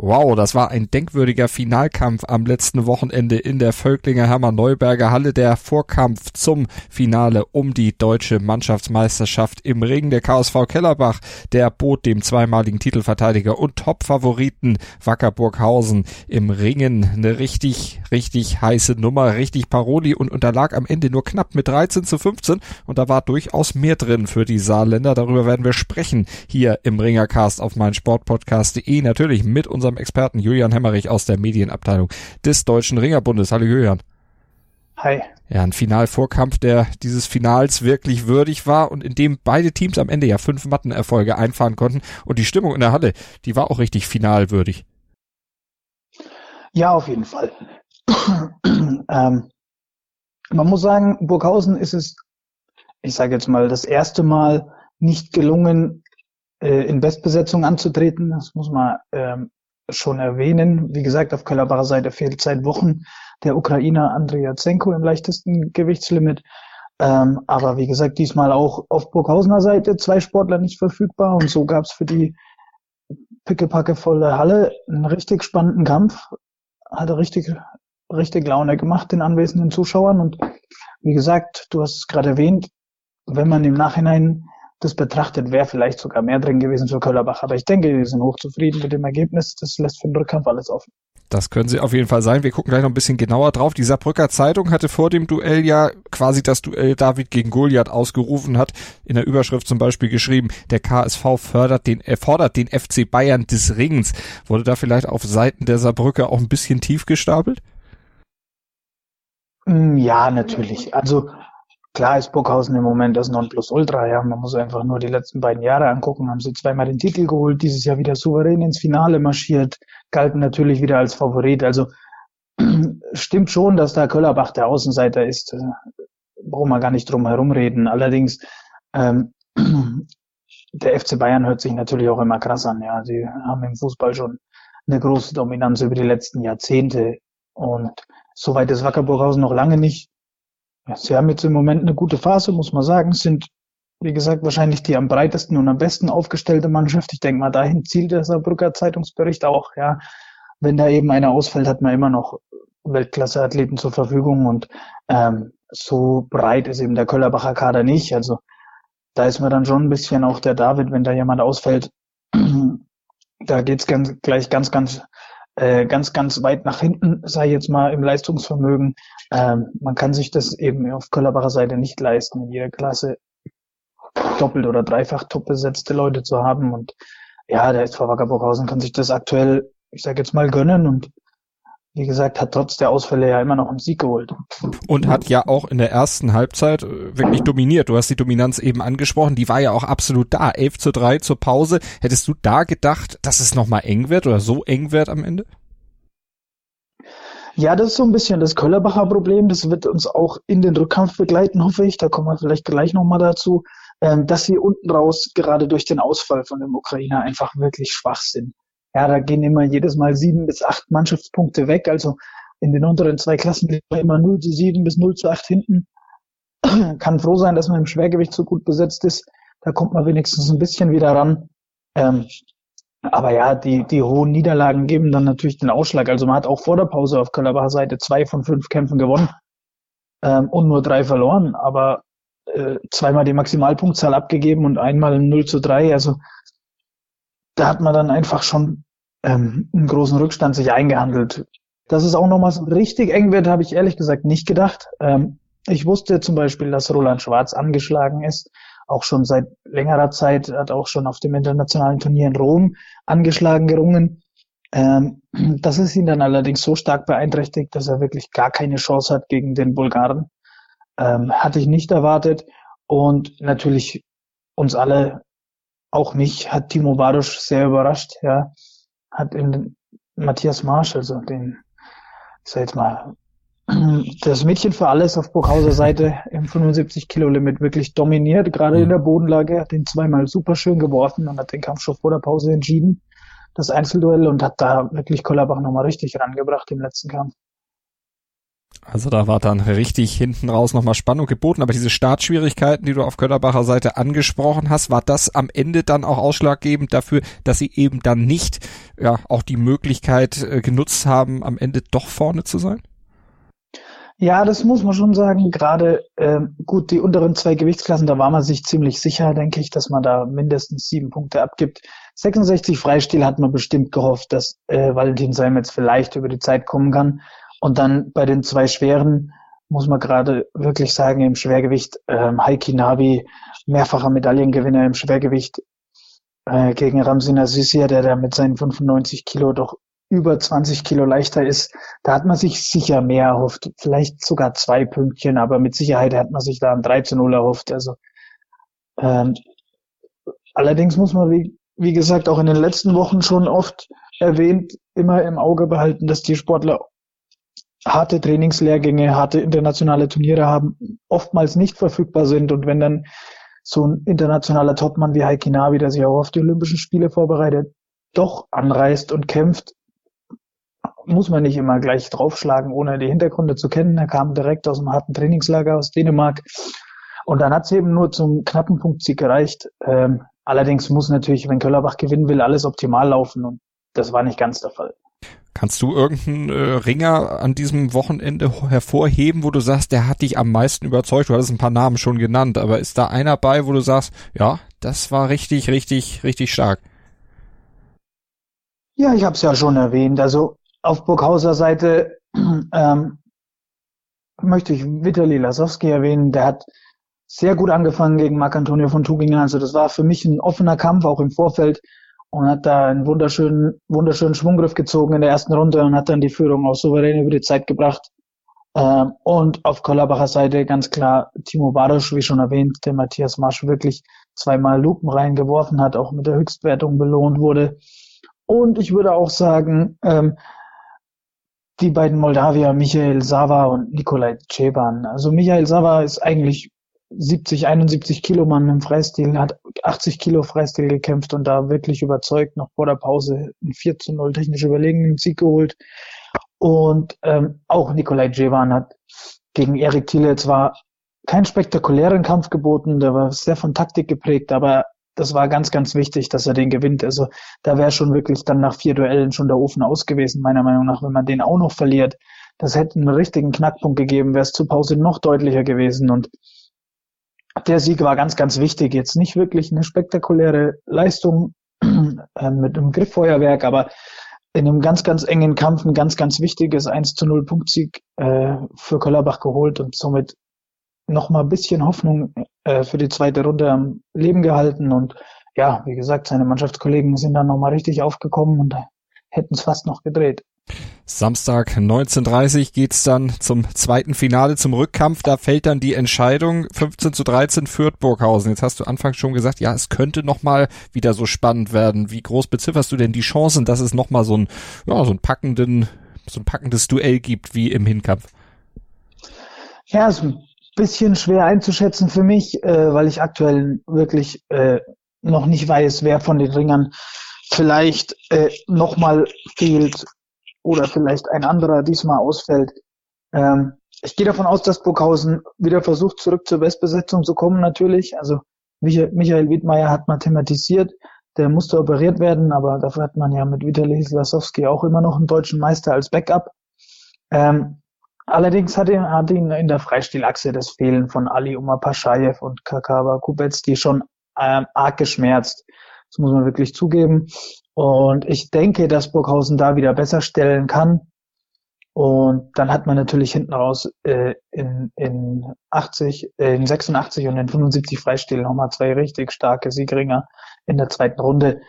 Wow, das war ein denkwürdiger Finalkampf am letzten Wochenende in der Völklinger Hermann-Neuberger Halle. Der Vorkampf zum Finale um die deutsche Mannschaftsmeisterschaft im Ring. Der KSV Kellerbach, der bot dem zweimaligen Titelverteidiger und Top-Favoriten Wacker Burghausen im Ringen eine richtig, richtig heiße Nummer, richtig Paroli und unterlag am Ende nur knapp mit 13 zu 15 und da war durchaus mehr drin für die Saarländer. Darüber werden wir sprechen hier im Ringercast auf meinsportpodcast.de. Natürlich mit unserem unserem Experten Julian Hemmerich aus der Medienabteilung des Deutschen Ringerbundes. Hallo Julian. Hi. Ja, ein Finalvorkampf, der dieses Finals wirklich würdig war und in dem beide Teams am Ende ja fünf Mattenerfolge einfahren konnten und die Stimmung in der Halle, die war auch richtig finalwürdig. Ja, auf jeden Fall. ähm, man muss sagen, Burghausen ist es, ich sage jetzt mal, das erste Mal nicht gelungen, äh, in Bestbesetzung anzutreten. Das muss man ähm, schon erwähnen. Wie gesagt, auf Köllerbacher Seite fehlt seit Wochen der Ukrainer Andrea Zenko im leichtesten Gewichtslimit. Ähm, aber wie gesagt, diesmal auch auf Burghausener Seite zwei Sportler nicht verfügbar und so gab es für die pickepackevolle Halle einen richtig spannenden Kampf. Hatte richtig, richtig Laune gemacht den anwesenden Zuschauern und wie gesagt, du hast es gerade erwähnt, wenn man im Nachhinein das betrachtet, wäre vielleicht sogar mehr drin gewesen für Köllerbach. Aber ich denke, die sind hochzufrieden mit dem Ergebnis. Das lässt für den Rückkampf alles offen. Das können sie auf jeden Fall sein. Wir gucken gleich noch ein bisschen genauer drauf. Die Saarbrücker Zeitung hatte vor dem Duell ja quasi das Duell David gegen Goliath ausgerufen, hat in der Überschrift zum Beispiel geschrieben, der KSV fördert den, er fordert den FC Bayern des Ringens. Wurde da vielleicht auf Seiten der Saarbrücker auch ein bisschen tief gestapelt? Mm, ja, natürlich. Also Klar ist Burghausen im Moment das Nonplusultra, ja. Man muss einfach nur die letzten beiden Jahre angucken. Haben sie zweimal den Titel geholt, dieses Jahr wieder souverän ins Finale marschiert, galten natürlich wieder als Favorit. Also stimmt schon, dass da Köllerbach der Außenseiter ist. Äh, brauchen wir gar nicht drum herum reden. Allerdings, ähm, der FC Bayern hört sich natürlich auch immer krass an, ja. Sie haben im Fußball schon eine große Dominanz über die letzten Jahrzehnte. Und soweit ist Wacker Burghausen noch lange nicht. Sie haben jetzt im Moment eine gute Phase, muss man sagen, sind, wie gesagt, wahrscheinlich die am breitesten und am besten aufgestellte Mannschaft. Ich denke mal, dahin zielt der Saarbrücker Zeitungsbericht auch, ja. Wenn da eben einer ausfällt, hat man immer noch Weltklasse-Athleten zur Verfügung und ähm, so breit ist eben der Köllerbacher Kader nicht. Also da ist mir dann schon ein bisschen auch der David, wenn da jemand ausfällt, da geht's ganz, gleich ganz, ganz äh, ganz, ganz weit nach hinten, sei jetzt mal im Leistungsvermögen. Ähm, man kann sich das eben auf Köllerbacher Seite nicht leisten, in jeder Klasse doppelt oder dreifach top besetzte Leute zu haben. Und ja, der SV Wacker Burghausen kann sich das aktuell, ich sage jetzt mal, gönnen und wie gesagt, hat trotz der Ausfälle ja immer noch einen Sieg geholt. Und hat ja auch in der ersten Halbzeit äh, wirklich dominiert. Du hast die Dominanz eben angesprochen, die war ja auch absolut da. 11 zu 3 zur Pause. Hättest du da gedacht, dass es nochmal eng wird oder so eng wird am Ende? Ja, das ist so ein bisschen das Köllerbacher Problem. Das wird uns auch in den Rückkampf begleiten, hoffe ich. Da kommen wir vielleicht gleich nochmal dazu, ähm, dass sie unten raus gerade durch den Ausfall von dem Ukrainer einfach wirklich schwach sind. Ja, da gehen immer jedes Mal sieben bis acht Mannschaftspunkte weg. Also in den unteren zwei Klassen immer 0 zu 7 bis 0 zu 8 hinten. Kann froh sein, dass man im Schwergewicht so gut besetzt ist. Da kommt man wenigstens ein bisschen wieder ran. Ähm, aber ja, die, die hohen Niederlagen geben dann natürlich den Ausschlag. Also man hat auch vor der Pause auf Köllerbacher Seite zwei von fünf Kämpfen gewonnen ähm, und nur drei verloren. Aber äh, zweimal die Maximalpunktzahl abgegeben und einmal 0 zu 3. Also da hat man dann einfach schon ähm, einen großen Rückstand sich eingehandelt. Dass es auch nochmal so richtig eng wird, habe ich ehrlich gesagt nicht gedacht. Ähm, ich wusste zum Beispiel, dass Roland Schwarz angeschlagen ist, auch schon seit längerer Zeit, hat auch schon auf dem internationalen Turnier in Rom angeschlagen gerungen. Ähm, das ist ihn dann allerdings so stark beeinträchtigt, dass er wirklich gar keine Chance hat gegen den Bulgaren. Ähm, hatte ich nicht erwartet. Und natürlich uns alle auch mich hat Timo Barusch sehr überrascht, ja. Hat in Matthias Marsch, also den, ich sag jetzt mal, das Mädchen für alles auf Burghauser Seite im 75 Kilo Limit wirklich dominiert, gerade in mhm. der Bodenlage, hat ihn zweimal super schön geworfen und hat den Kampf schon vor der Pause entschieden. das Einzelduell und hat da wirklich Kollerbach nochmal richtig rangebracht im letzten Kampf. Also da war dann richtig hinten raus nochmal Spannung geboten, aber diese Startschwierigkeiten, die du auf Köllerbacher Seite angesprochen hast, war das am Ende dann auch ausschlaggebend dafür, dass sie eben dann nicht ja auch die Möglichkeit äh, genutzt haben, am Ende doch vorne zu sein? Ja, das muss man schon sagen. Gerade äh, gut, die unteren zwei Gewichtsklassen, da war man sich ziemlich sicher, denke ich, dass man da mindestens sieben Punkte abgibt. 66 Freistil hat man bestimmt gehofft, dass äh, Valentin Seim jetzt vielleicht über die Zeit kommen kann. Und dann bei den zwei Schweren muss man gerade wirklich sagen, im Schwergewicht, ähm, Heiki Nabi, mehrfacher Medaillengewinner im Schwergewicht äh, gegen Ramsin Azizier, der da mit seinen 95 Kilo doch über 20 Kilo leichter ist, da hat man sich sicher mehr erhofft. Vielleicht sogar zwei Pünktchen, aber mit Sicherheit hat man sich da ein 3 zu 0 erhofft. Also ähm, allerdings muss man, wie, wie gesagt, auch in den letzten Wochen schon oft erwähnt, immer im Auge behalten, dass die Sportler harte Trainingslehrgänge, harte internationale Turniere haben, oftmals nicht verfügbar sind. Und wenn dann so ein internationaler Topmann wie Heiki Navi, der sich auch auf die Olympischen Spiele vorbereitet, doch anreist und kämpft, muss man nicht immer gleich draufschlagen, ohne die Hintergründe zu kennen. Er kam direkt aus einem harten Trainingslager aus Dänemark. Und dann hat es eben nur zum knappen Punktsieg gereicht. Ähm, allerdings muss natürlich, wenn Köllerbach gewinnen will, alles optimal laufen. Und das war nicht ganz der Fall. Kannst du irgendeinen äh, Ringer an diesem Wochenende hervorheben, wo du sagst, der hat dich am meisten überzeugt? Du hattest ein paar Namen schon genannt, aber ist da einer bei, wo du sagst, ja, das war richtig, richtig, richtig stark? Ja, ich habe es ja schon erwähnt. Also auf Burghauser Seite ähm, möchte ich Vitali Lasowski erwähnen. Der hat sehr gut angefangen gegen Marc Antonio von Tuginger. Also das war für mich ein offener Kampf, auch im Vorfeld und hat da einen wunderschönen, wunderschönen Schwunggriff gezogen in der ersten Runde und hat dann die Führung auch souverän über die Zeit gebracht. Ähm, und auf Kollerbacher Seite ganz klar Timo Barosch, wie schon erwähnt, der Matthias Marsch wirklich zweimal Lupen reingeworfen hat, auch mit der Höchstwertung belohnt wurde. Und ich würde auch sagen, ähm, die beiden Moldawier, Michael Sava und Nikolai Ceban. Also Michael Sava ist eigentlich 70, 71 Kilo Mann im Freistil, hat 80 Kilo Freistil gekämpft und da wirklich überzeugt, noch vor der Pause ein 4 zu 0 technisch überlegenen Sieg geholt. Und ähm, auch Nikolai Jevan hat gegen Erik Thiele zwar keinen spektakulären Kampf geboten, der war sehr von Taktik geprägt, aber das war ganz, ganz wichtig, dass er den gewinnt. Also da wäre schon wirklich dann nach vier Duellen schon der Ofen aus gewesen, meiner Meinung nach, wenn man den auch noch verliert. Das hätte einen richtigen Knackpunkt gegeben, wäre es zur Pause noch deutlicher gewesen. Und der Sieg war ganz, ganz wichtig. Jetzt nicht wirklich eine spektakuläre Leistung äh, mit einem Grifffeuerwerk, aber in einem ganz, ganz engen Kampf ein ganz, ganz wichtiges 1 zu 0 Punktsieg äh, für Köllerbach geholt und somit nochmal ein bisschen Hoffnung äh, für die zweite Runde am Leben gehalten. Und ja, wie gesagt, seine Mannschaftskollegen sind dann nochmal richtig aufgekommen und hätten es fast noch gedreht. Samstag 19.30 geht's dann zum zweiten Finale, zum Rückkampf. Da fällt dann die Entscheidung 15 zu 13 führt Burghausen. Jetzt hast du anfangs schon gesagt, ja, es könnte nochmal wieder so spannend werden. Wie groß bezifferst du denn die Chancen, dass es nochmal so ein, ja, so ein packenden, so ein packendes Duell gibt wie im Hinkampf? Ja, ist ein bisschen schwer einzuschätzen für mich, äh, weil ich aktuell wirklich äh, noch nicht weiß, wer von den Ringern vielleicht äh, nochmal fehlt oder vielleicht ein anderer diesmal ausfällt. Ähm, ich gehe davon aus, dass Burghausen wieder versucht, zurück zur Bestbesetzung zu kommen, natürlich. Also Michael Wiedmeier hat mal thematisiert, der musste operiert werden, aber dafür hat man ja mit Vitali Slasowski auch immer noch einen deutschen Meister als Backup. Ähm, allerdings hat ihn, hat ihn in der Freistilachse das Fehlen von Ali Umar Paschajew und Kakawa Kubetski schon ähm, arg geschmerzt. Das muss man wirklich zugeben. Und ich denke, dass Burghausen da wieder besser stellen kann. Und dann hat man natürlich hinten raus äh, in, in 80, äh, in 86 und in 75 Freistil nochmal zwei richtig starke Siegringer in der zweiten Runde.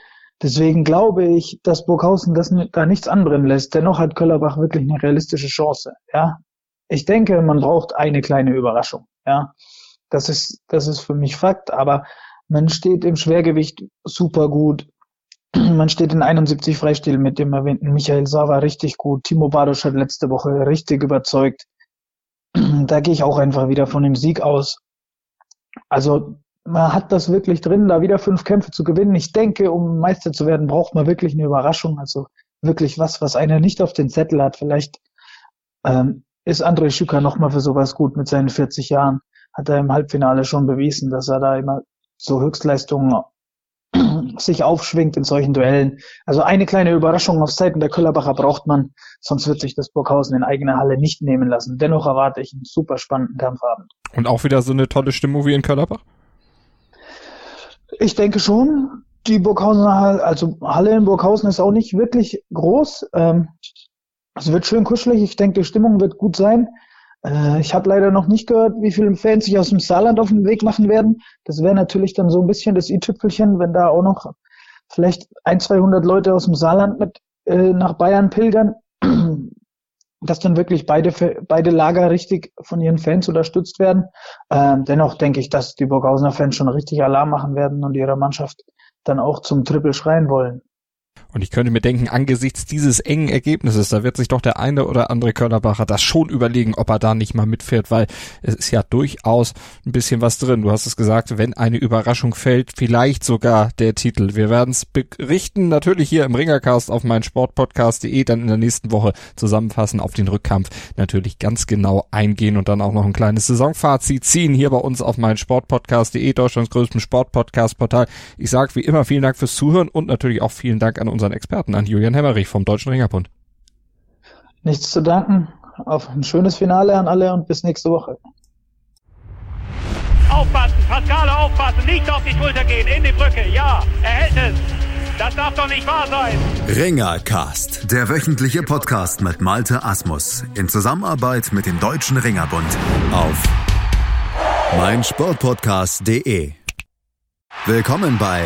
Deswegen glaube ich, dass Burghausen das da nichts anbrennen lässt. Dennoch hat Köllerbach wirklich eine realistische Chance. Ja, ich denke, man braucht eine kleine Überraschung. Ja, das ist das ist für mich Fakt. Aber man steht im Schwergewicht super gut. Man steht in 71 Freistil mit dem erwähnten Michael Sava richtig gut. Timo Badosch hat letzte Woche richtig überzeugt. Da gehe ich auch einfach wieder von dem Sieg aus. Also man hat das wirklich drin, da wieder fünf Kämpfe zu gewinnen. Ich denke, um Meister zu werden, braucht man wirklich eine Überraschung. Also wirklich was, was einer nicht auf den Zettel hat. Vielleicht ähm, ist André Schücker nochmal für sowas gut mit seinen 40 Jahren. Hat er im Halbfinale schon bewiesen, dass er da immer so Höchstleistungen sich aufschwingt in solchen Duellen. Also eine kleine Überraschung auf Seiten der Köllerbacher braucht man, sonst wird sich das Burghausen in eigener Halle nicht nehmen lassen. Dennoch erwarte ich einen super spannenden Kampfabend. Und auch wieder so eine tolle Stimmung wie in Köllerbach? Ich denke schon. Die Burghausener Halle, also Halle in Burghausen ist auch nicht wirklich groß. Ähm, es wird schön kuschelig. Ich denke, die Stimmung wird gut sein. Äh, ich habe leider noch nicht gehört, wie viele Fans sich aus dem Saarland auf den Weg machen werden. Das wäre natürlich dann so ein bisschen das i-Tüpfelchen, wenn da auch noch vielleicht ein, 200 Leute aus dem Saarland mit äh, nach Bayern pilgern, dass dann wirklich beide, beide Lager richtig von ihren Fans unterstützt werden. Ähm, dennoch denke ich, dass die Burghausener Fans schon richtig Alarm machen werden und ihre Mannschaft dann auch zum Triple schreien wollen. Und ich könnte mir denken, angesichts dieses engen Ergebnisses, da wird sich doch der eine oder andere Kölnerbacher das schon überlegen, ob er da nicht mal mitfährt, weil es ist ja durchaus ein bisschen was drin. Du hast es gesagt, wenn eine Überraschung fällt, vielleicht sogar der Titel. Wir werden es berichten, natürlich hier im Ringercast auf mein Sportpodcast.de, dann in der nächsten Woche zusammenfassen, auf den Rückkampf natürlich ganz genau eingehen und dann auch noch ein kleines Saisonfazit ziehen hier bei uns auf mein Sportpodcast.de, Deutschlands größtem Sportpodcast-Portal. Ich sage wie immer vielen Dank fürs Zuhören und natürlich auch vielen Dank an unseren Experten, an Julian Hemmerich vom Deutschen Ringerbund. Nichts zu danken. Auf ein schönes Finale an alle und bis nächste Woche. Aufpassen, Pascale aufpassen, nicht auf die Schulter gehen, in die Brücke, ja, er hält es. Das darf doch nicht wahr sein. Ringercast, der wöchentliche Podcast mit Malte Asmus in Zusammenarbeit mit dem Deutschen Ringerbund auf meinsportpodcast.de. Willkommen bei